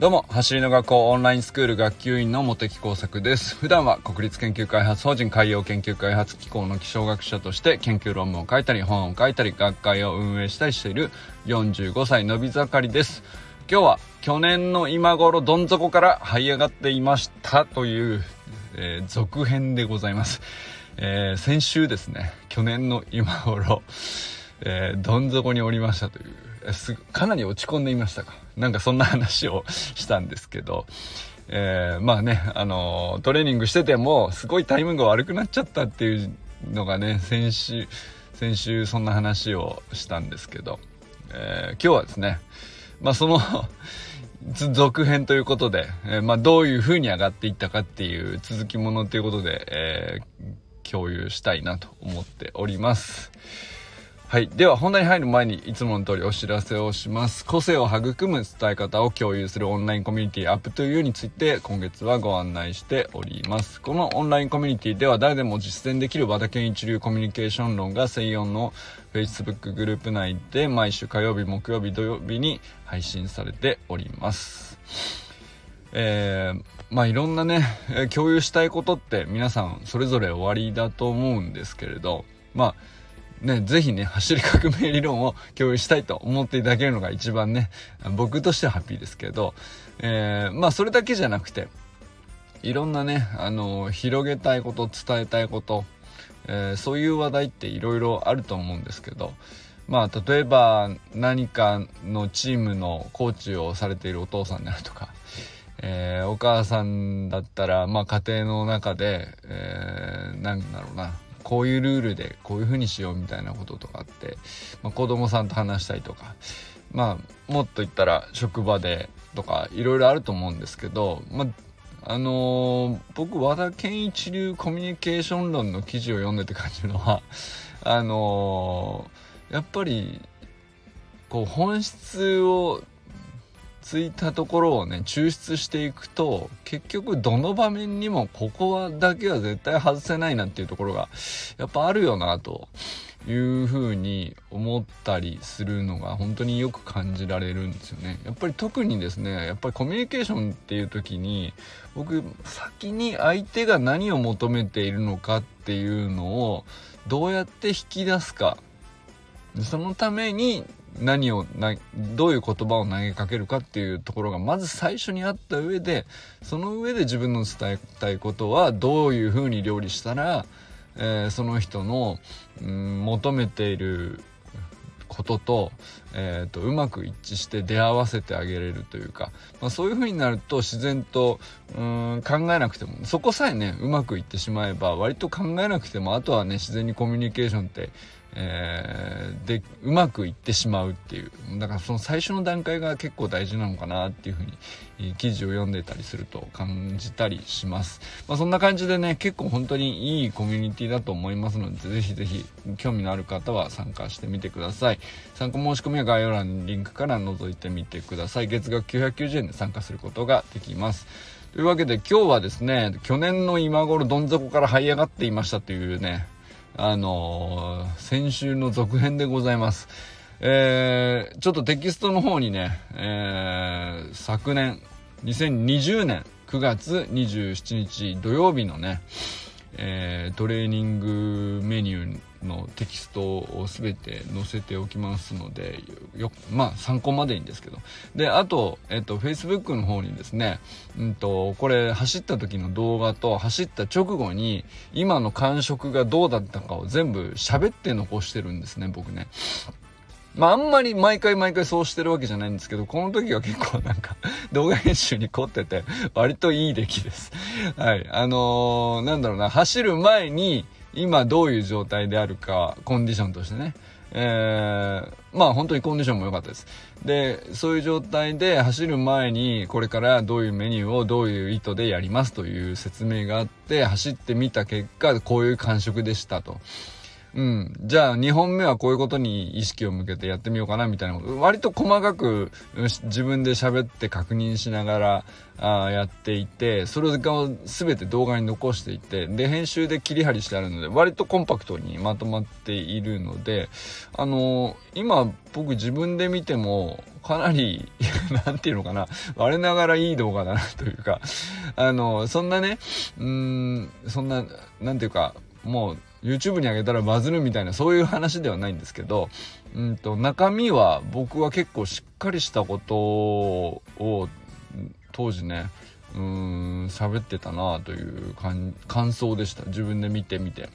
どうも、走りの学校オンラインスクール学級委員の茂木耕作です。普段は国立研究開発法人海洋研究開発機構の気象学者として研究論文を書いたり、本を書いたり、学会を運営したりしている45歳のび盛りです。今日は去年の今頃どん底から這い上がっていましたという、えー、続編でございます。えー、先週ですね、去年の今頃、えー、どん底におりましたという、すかなり落ち込んでいましたか？なんかそんな話をしたんですけど、えー、まあね、あのー、トレーニングしてても、すごいタイミングが悪くなっちゃったっていうのがね、先週、先週そんな話をしたんですけど、えー、今日はですね、まあその 続編ということで、え、まあどういう風に上がっていったかっていう続きものということで、え、共有したいなと思っております。はい。では本題に入る前にいつもの通りお知らせをします。個性を育む伝え方を共有するオンラインコミュニティアップというについて今月はご案内しております。このオンラインコミュニティでは誰でも実践できる和田健一流コミュニケーション論が専用の Facebook グループ内で毎週火曜日、木曜日、土曜日に配信されております。えー、まあいろんなね、共有したいことって皆さんそれぞれ終わりだと思うんですけれど、まあね、ぜひね、走り革命理論を共有したいと思っていただけるのが一番ね、僕としてはハッピーですけど、えー、まあそれだけじゃなくて、いろんなね、あの、広げたいこと、伝えたいこと、えー、そういう話題っていろいろあると思うんですけど、まあ例えば何かのチームのコーチをされているお父さんであるとか、えー、お母さんだったら、まあ家庭の中で、えー、なんだろうな、こういうルールでこういう風にしようみたいなこととかって、まあ、子供さんと話したりとかまあもっと言ったら職場でとかいろいろあると思うんですけど、まああのー、僕和田健一流コミュニケーション論の記事を読んでて感じるのはあのー、やっぱりこう本質をついたところをね抽出していくと結局どの場面にもここはだけは絶対外せないなっていうところがやっぱあるよなというふうに思ったりするのが本当によく感じられるんですよね。やっぱり特にですねやっぱりコミュニケーションっていう時に僕先に相手が何を求めているのかっていうのをどうやって引き出すかそのために何をなどういう言葉を投げかけるかっていうところがまず最初にあった上でその上で自分の伝えたいことはどういうふうに料理したら、えー、その人の、うん、求めていることと,、えーと、うまく一致して出会わせてあげれるというか、まあ、そういうふうになると自然とうん考えなくてもそこさえねうまくいってしまえば割と考えなくてもあとはね自然にコミュニケーションってえー、でうまくいってしまうっていう。だからその最初の段階が結構大事なのかなっていうふうに記事を読んでたりすると感じたりします、まあ、そんな感じでね結構本当にいいコミュニティだと思いますのでぜひぜひ興味のある方は参加してみてください。参加申し込みは概要欄にリンクから覗いてみてください。月額990円で参加することができます。というわけで今日はですね去年の今頃どん底から這い上がっていましたというねあのー、先週の続編でございます。えー、ちょっとテキストの方にね、えー、昨年、2020年9月27日土曜日のね、えー、トレーニングメニューのテキストを全て載せておきますのでよまあ参考までにですけど。であと、えっと、Facebook の方にですね、うんと、これ走った時の動画と走った直後に今の感触がどうだったかを全部喋って残してるんですね僕ね。まああんまり毎回毎回そうしてるわけじゃないんですけど、この時は結構なんか 動画編集に凝ってて、割といい出来です。はい。あのー、なんだろうな、走る前に今どういう状態であるか、コンディションとしてね。えー、まあ本当にコンディションも良かったです。で、そういう状態で走る前にこれからどういうメニューをどういう意図でやりますという説明があって走ってみた結果こういう感触でしたと。うん。じゃあ2本目はこういうことに意識を向けてやってみようかなみたいなこと。割と細かく自分で喋って確認しながらあやっていて、それを全て動画に残していて、で、編集で切り張りしてあるので、割とコンパクトにまとまっているので、あのー、今僕自分で見てもかなり、なんていうのかな、我ながらいい動画だなというか、あのー、そんなね、うん、そんな、なんていうか、もう YouTube に上げたらバズるみたいなそういう話ではないんですけど、うんと、中身は僕は結構しっかりしたことを当時ね、うーん、喋ってたなという感想でした。自分で見てみて。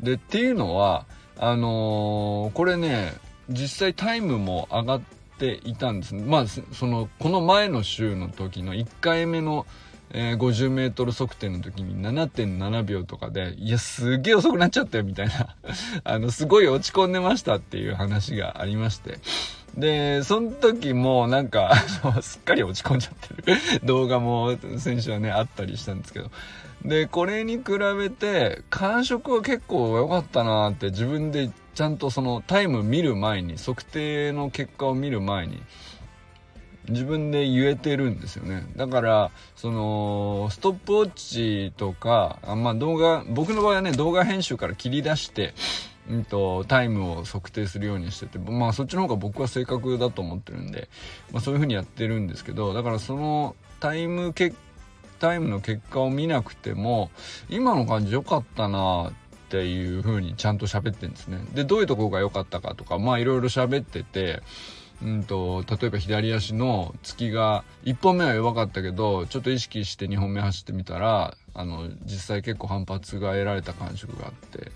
で、っていうのは、あのー、これね、実際タイムも上がっていたんです。まあ、その、この前の週の時の1回目のえー、50メートル測定の時に7.7秒とかで、いや、すげえ遅くなっちゃったよ、みたいな あの、すごい落ち込んでましたっていう話がありまして。で、その時もなんか、すっかり落ち込んじゃってる 動画も先週はね、あったりしたんですけど。で、これに比べて、感触は結構良かったなって自分でちゃんとそのタイム見る前に、測定の結果を見る前に、自分で言えてるんですよねだからそのストップウォッチとかあまあ動画僕の場合はね動画編集から切り出してうんと、タイムを測定するようにしてて、まあそっちの方が僕は正確だと思ってるんで、まあそういう風にやってるんですけど、だからそのタイムけ、タイムの結果を見なくても、今の感じ良かったなっていう風にちゃんと喋ってんですね。で、どういうとこが良かったかとか、まあいろいろ喋ってて、うんと、例えば左足の突きが、1本目は弱かったけど、ちょっと意識して2本目走ってみたら、あの、実際結構反発が得られた感触があって、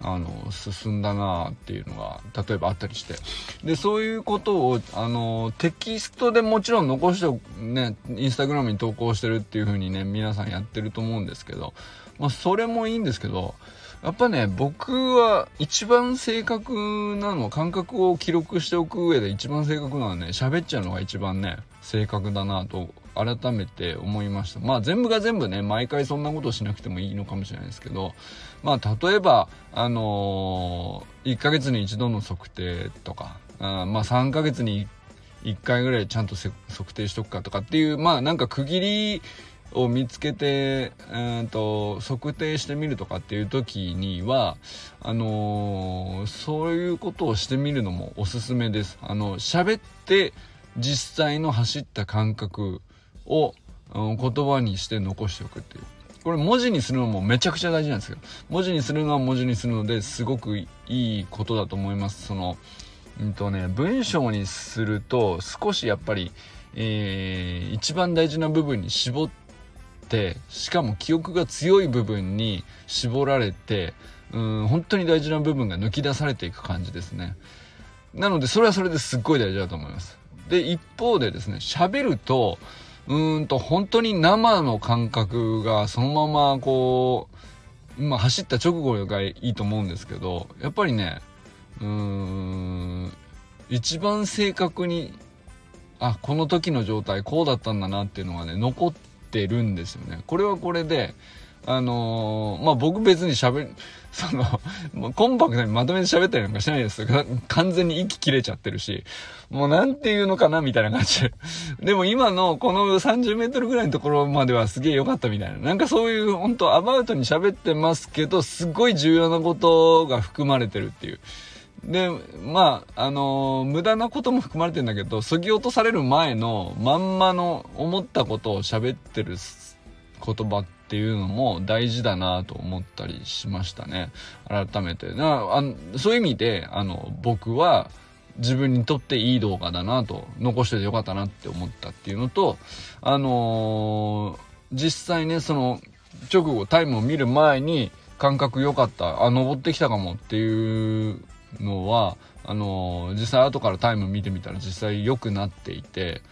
あの、進んだなっていうのが、例えばあったりして。で、そういうことを、あの、テキストでもちろん残してね、インスタグラムに投稿してるっていう風にね、皆さんやってると思うんですけど、まあ、それもいいんですけど、やっぱね、僕は一番正確なのは感覚を記録しておく上で一番正確なのはね、喋っちゃうのが一番ね、正確だなと改めて思いました。まあ全部が全部ね、毎回そんなことしなくてもいいのかもしれないですけど、まあ例えば、あのー、1ヶ月に一度の測定とか、あまあ3ヶ月に1回ぐらいちゃんと測定しとくかとかっていう、まあなんか区切りを見つけて、えーと、測定してみるとかっていう時にはあのー、そういうことをしてみるのもおすすめです。あの喋って実際の走った感覚を、うん、言葉にして残しておくっていう。これ文字にするのもめちゃくちゃ大事なんですよ。文字にするのは文字にするのですごくいいことだと思います。その、うんとね、文章にすると少しやっぱり、えー、一番大事な部分に絞ってってしかも記憶が強い部分に絞られてうん本当に大事な部分が抜き出されていく感じですね。なのでそれはそれですっごい大事だと思います。で一方でですね喋るとうんと本当に生の感覚がそのままこうまあ走った直後がいいと思うんですけどやっぱりねうん一番正確にあこの時の状態こうだったんだなっていうのがね残ってるんですよね。これはこれで、あのー、まあ、僕別に喋、その、コンパクトにまとめて喋ったりなんかしないですよ。完全に息切れちゃってるし、もうなんていうのかなみたいな感じで。でも今のこの30メートルぐらいのところまではすげえ良かったみたいな。なんかそういう本当アバウトに喋ってますけど、すごい重要なことが含まれてるっていう。で、まあ、あのー、無駄なことも含まれてんだけど、そぎ落とされる前のまんまの思ったことを喋ってる言葉っていうのも大事だなと思ったりしましたね。改めて。なあそういう意味で、あの、僕は自分にとっていい動画だなと、残しててよかったなって思ったっていうのと、あのー、実際ね、その、直後タイムを見る前に感覚良かった、あ、登ってきたかもっていうのはあの実際後からタイム見てみたら実際良くなっていて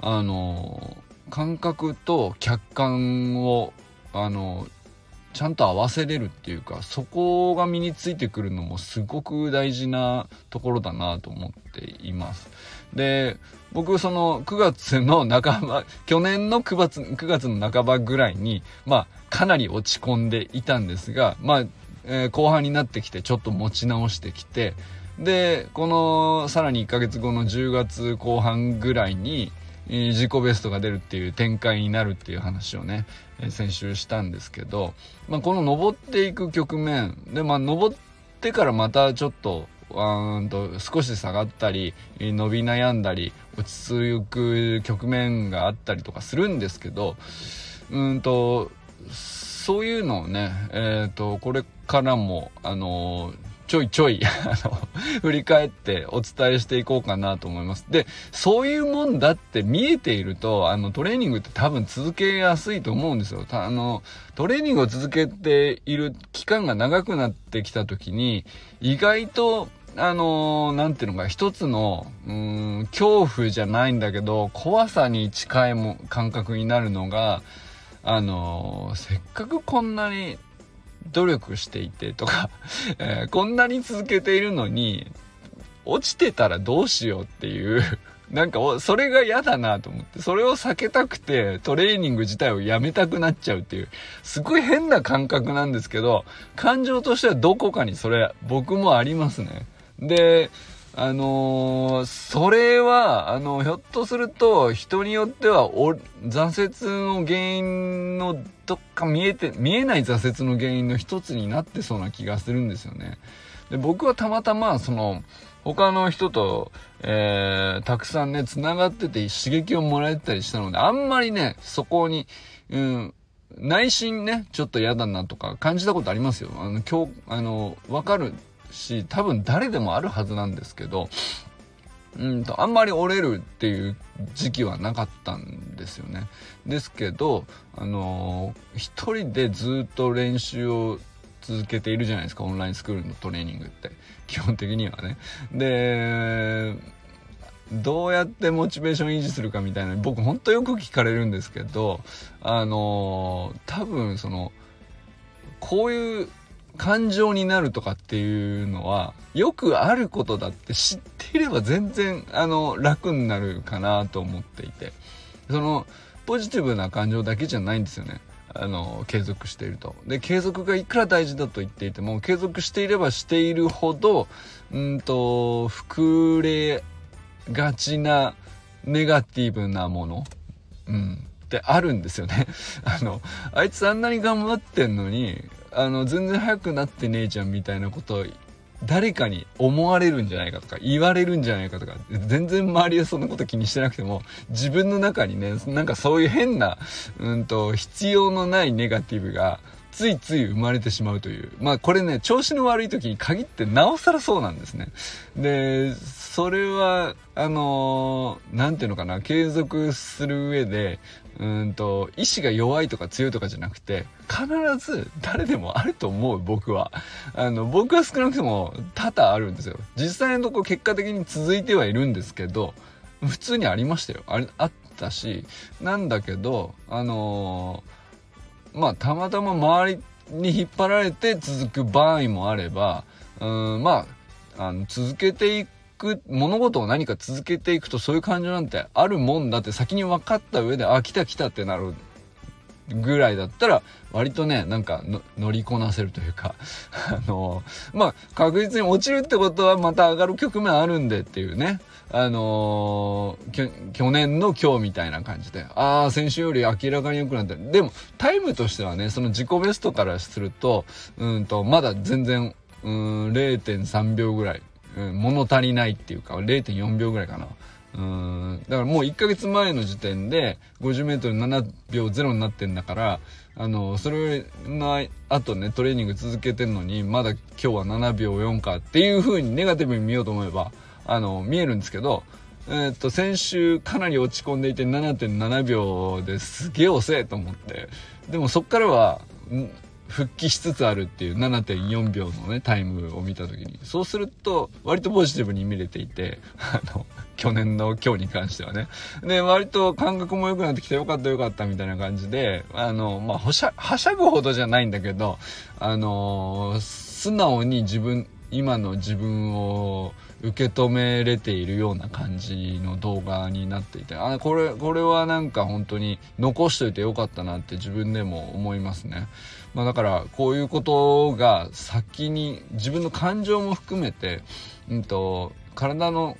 あの感覚と客観をあのちゃんと合わせれるっていうかそこが身についてくるのもすごく大事なところだなと思っています。で僕その9月の半ば 去年の9月 ,9 月の半ばぐらいにまあかなり落ち込んでいたんですがまあえー、後半になってきてちょっと持ち直してきてでこのさらに1ヶ月後の10月後半ぐらいに、えー、自己ベストが出るっていう展開になるっていう話をね、えー、先週したんですけど、まあ、この登っていく局面でまあ登ってからまたちょっとうんと少し下がったり伸び悩んだり落ち着く局面があったりとかするんですけどうんとそういうのをねえっ、ー、とこれからもあのちょいちょい 振り返ってお伝えしていこうかなと思います。で、そういうもんだって見えていると、あの、トレーニングって多分続けやすいと思うんですよ。あの、トレーニングを続けている期間が長くなってきた時に、意外とあのー、ていうのか、一つの、うん、恐怖じゃないんだけど、怖さに近いも感覚になるのが、あの、せっかくこんなに努力していてとか えー、こんなに続けているのに、落ちてたらどうしようっていう なんか、それが嫌だなと思って、それを避けたくて、トレーニング自体をやめたくなっちゃうっていう、すごい変な感覚なんですけど、感情としてはどこかにそれ、僕もありますね。で、あのー、それは、あの、ひょっとすると、人によっては、お、挫折の原因の、どっか見えて、見えない挫折の原因の一つになってそうな気がするんですよね。で、僕はたまたま、その、他の人と、えー、たくさんね、繋がってて刺激をもらえたりしたので、あんまりね、そこに、うん、内心ね、ちょっと嫌だなとか感じたことありますよ。あの、今日、あの、わかるし多分誰でもあるはずなんですけどうんとあんまり折れるっていう時期はなかったんですよね。ですけどあのー、一人でずっと練習を続けているじゃないですかオンラインスクールのトレーニングって基本的にはね。でどうやってモチベーション維持するかみたいな僕ほんとよく聞かれるんですけどあのー、多分そのこういう感情になるとかっていうのはよくあることだって知っていれば全然あの楽になるかなと思っていて。そのポジティブな感情だけじゃないんですよね。あの継続していると。で継続がいくら大事だと言っていても継続していればしているほどうんと膨れがちなネガティブなものうんってあるんですよね。あのあいつあんなに頑張ってんのにあの全然早くなってねえじゃんみたいなことを誰かに思われるんじゃないかとか言われるんじゃないかとか全然周りはそんなこと気にしてなくても自分の中にねなんかそういう変なうんと必要のないネガティブがついつい生まれてしまうという。まあこれね、調子の悪い時に限ってなおさらそうなんですね。で、それは、あのー、ていうのかな、継続する上で、うんと、意志が弱いとか強いとかじゃなくて、必ず誰でもあると思う、僕は。あの、僕は少なくとも多々あるんですよ。実際のとこ結果的に続いてはいるんですけど、普通にありましたよ。ああったし、なんだけど、あのーまあたまたま周りに引っ張られて続く場合もあればうんまああの続けていく物事を何か続けていくとそういう感情なんてあるもんだって先に分かった上であ来た来たってなるぐらいだったら割とねなんか 乗りこなせるというかあのまあ確実に落ちるってことはまた上がる局面あるんでっていうね。あのー、去年の今日みたいな感じで、ああ、先週より明らかに良くなってる。でも、タイムとしてはね、その自己ベストからすると、うんと、まだ全然、うん、0.3秒ぐらい、うん、物足りないっていうか、0.4秒ぐらいかな。うん、だからもう1ヶ月前の時点で50メートル7秒0になってんだから、あの、それの後ね、トレーニング続けてんのに、まだ今日は7秒4かっていう風にネガティブに見ようと思えば、あの、見えるんですけど、えー、っと、先週かなり落ち込んでいて7.7秒ですげえ遅えと思って、でもそっからは、復帰しつつあるっていう7.4秒のね、タイムを見た時に。そうすると、割とポジティブに見れていて、あの、去年の今日に関してはね。で、割と感覚も良くなってきてよかったよかったみたいな感じで、あの、まあ、はしゃ、はしゃぐほどじゃないんだけど、あの、素直に自分今の自分を受け止めれているような感じの動画になっていてあこれこれはなんか本当に残しといてよかったなって自分でも思いますね、まあ、だからこういうことが先に自分の感情も含めて、うんと、体の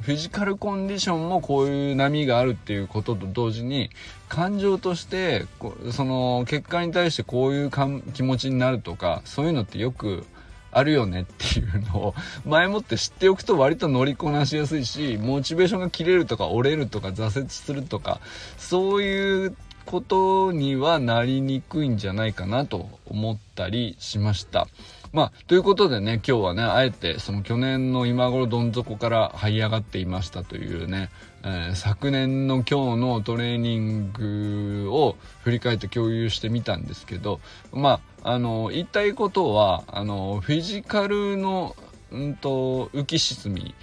フィジカルコンディションもこういう波があるっていうことと同時に感情としてその結果に対してこういう気持ちになるとかそういうのってよくあるよねっていうのを前もって知っておくと割と乗りこなしやすいしモチベーションが切れるとか折れるとか挫折するとかそういうことにはなりにくいんじゃないかなと思ったりしました。まあ、ということでね、今日はね、あえてその去年の今頃どん底から這い上がっていましたというね、えー、昨年の今日のトレーニングを振り返って共有してみたんですけど、まあ、あの、言いたいことは、あの、フィジカルの、うんと、浮き沈み、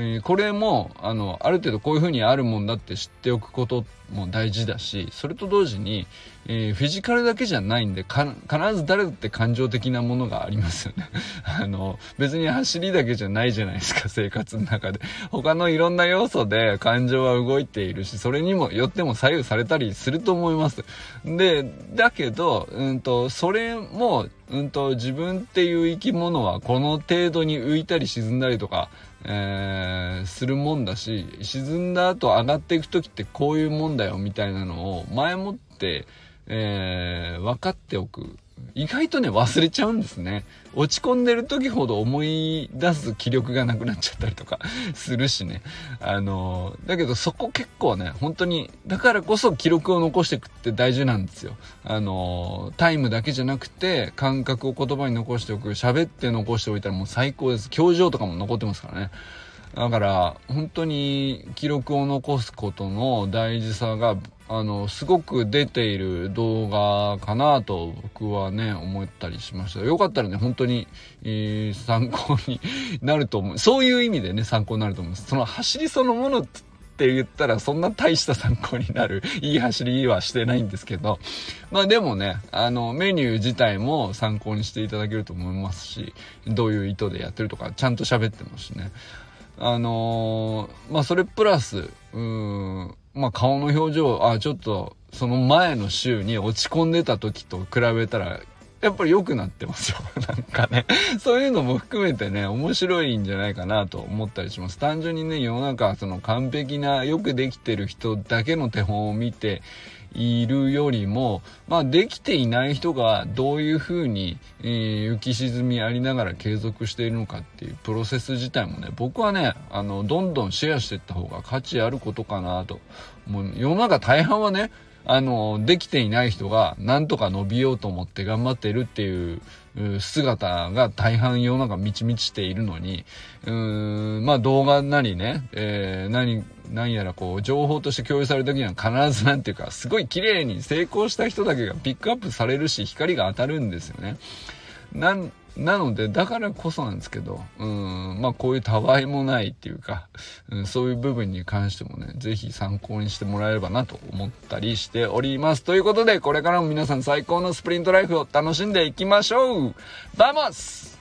えー、これもあのある程度こういう風にあるもんだって知っておくことも大事だしそれと同時に、えー、フィジカルだけじゃないんで必ず誰だって感情的なものがありますよね。あの別に走りだけじゃないじゃないですか生活の中で。他のいろんな要素で感情は動いているしそれにもよっても左右されたりすると思います。でだけど、うんと、それもうんと自分っていう生き物はこの程度に浮いたり沈んだりとかえー、するもんだし沈んだ後上がっていく時ってこういうもんだよみたいなのを前もって、えー、分かっておく。意外とね忘れちゃうんですね。落ち込んでる時ほど思い出す気力がなくなっちゃったりとか するしね。あのだけどそこ結構ね本当にだからこそ記録を残していくって大事なんですよ。あのタイムだけじゃなくて感覚を言葉に残しておく喋って残しておいたらもう最高です。表情とかも残ってますからね。だから本当に記録を残すことの大事さがあのすごく出ている動画かなと僕はね思ったりしました。よかったらね本当に、えー、参考になると思う。そういう意味でね参考になると思いますその走りそのものって言ったらそんな大した参考になる。いい走りはしてないんですけど。まあでもねあのメニュー自体も参考にしていただけると思いますしどういう意図でやってるとかちゃんと喋ってますしね。あのー、まあそれプラスうんまあ顔の表情、あ、ちょっとその前の週に落ち込んでた時と比べたら、やっぱり良くなってますよ。なんかね。そういうのも含めてね、面白いんじゃないかなと思ったりします。単純にね、世の中、その完璧な、よくできてる人だけの手本を見て、いるよりも、まあ、できていない人がどういうふうに、えー、浮き沈みありながら継続しているのかっていうプロセス自体もね、僕はね、あの、どんどんシェアしていった方が価値あることかなと。もう世の中大半はね、あの、できていない人がなんとか伸びようと思って頑張ってるっていう姿が大半世の中満ち満ちているのに、うーん、まあ動画なりね、えー、何、何やらこう、情報として共有される時には必ずなんていうか、すごい綺麗に成功した人だけがピックアップされるし、光が当たるんですよね。な、なので、だからこそなんですけど、うん、まあこういうたわいもないっていうか、うん、そういう部分に関してもね、ぜひ参考にしてもらえればなと思ったりしております。ということで、これからも皆さん最高のスプリントライフを楽しんでいきましょう vamos